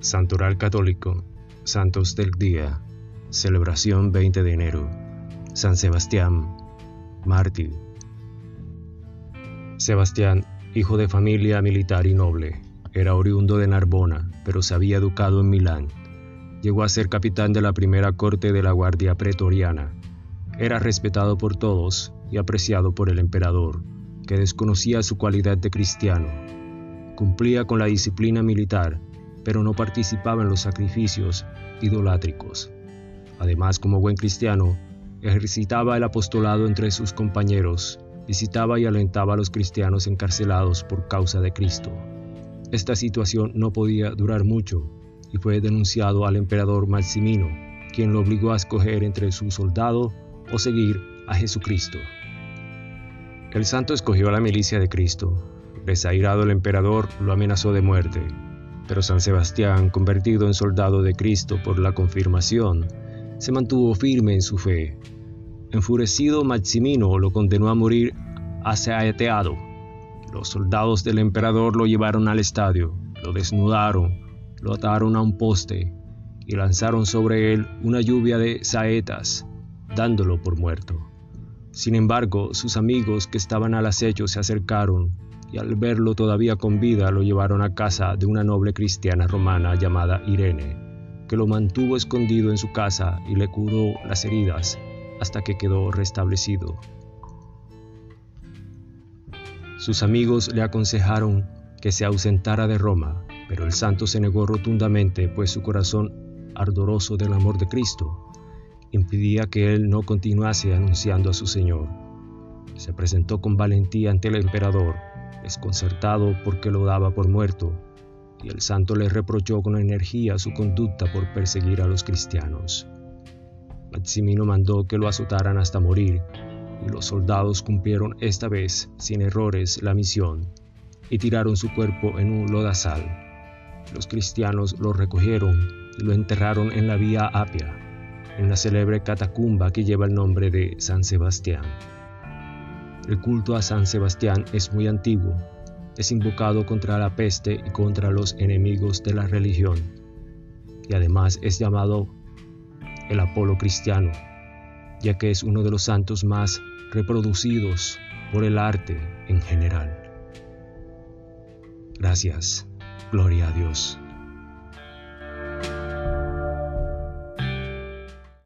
Santoral Católico, Santos del Día, celebración 20 de enero, San Sebastián, mártir. Sebastián, hijo de familia militar y noble, era oriundo de Narbona, pero se había educado en Milán. Llegó a ser capitán de la primera corte de la Guardia Pretoriana. Era respetado por todos y apreciado por el emperador, que desconocía su cualidad de cristiano. Cumplía con la disciplina militar pero no participaba en los sacrificios idolátricos. Además, como buen cristiano, ejercitaba el apostolado entre sus compañeros, visitaba y alentaba a los cristianos encarcelados por causa de Cristo. Esta situación no podía durar mucho y fue denunciado al emperador Maximino, quien lo obligó a escoger entre su soldado o seguir a Jesucristo. El santo escogió a la milicia de Cristo. Desairado el emperador lo amenazó de muerte, pero San Sebastián, convertido en soldado de Cristo por la confirmación, se mantuvo firme en su fe. Enfurecido Maximino lo condenó a morir asaeteado. Los soldados del emperador lo llevaron al estadio, lo desnudaron, lo ataron a un poste y lanzaron sobre él una lluvia de saetas, dándolo por muerto. Sin embargo, sus amigos que estaban al acecho se acercaron y al verlo todavía con vida lo llevaron a casa de una noble cristiana romana llamada Irene, que lo mantuvo escondido en su casa y le curó las heridas hasta que quedó restablecido. Sus amigos le aconsejaron que se ausentara de Roma, pero el santo se negó rotundamente, pues su corazón ardoroso del amor de Cristo impedía que él no continuase anunciando a su Señor. Se presentó con valentía ante el emperador desconcertado porque lo daba por muerto, y el santo le reprochó con energía su conducta por perseguir a los cristianos. Maximino mandó que lo azotaran hasta morir, y los soldados cumplieron esta vez sin errores la misión, y tiraron su cuerpo en un lodazal. Los cristianos lo recogieron y lo enterraron en la vía Apia, en la célebre catacumba que lleva el nombre de San Sebastián. El culto a San Sebastián es muy antiguo. Es invocado contra la peste y contra los enemigos de la religión. Y además es llamado el Apolo cristiano, ya que es uno de los santos más reproducidos por el arte en general. Gracias. Gloria a Dios.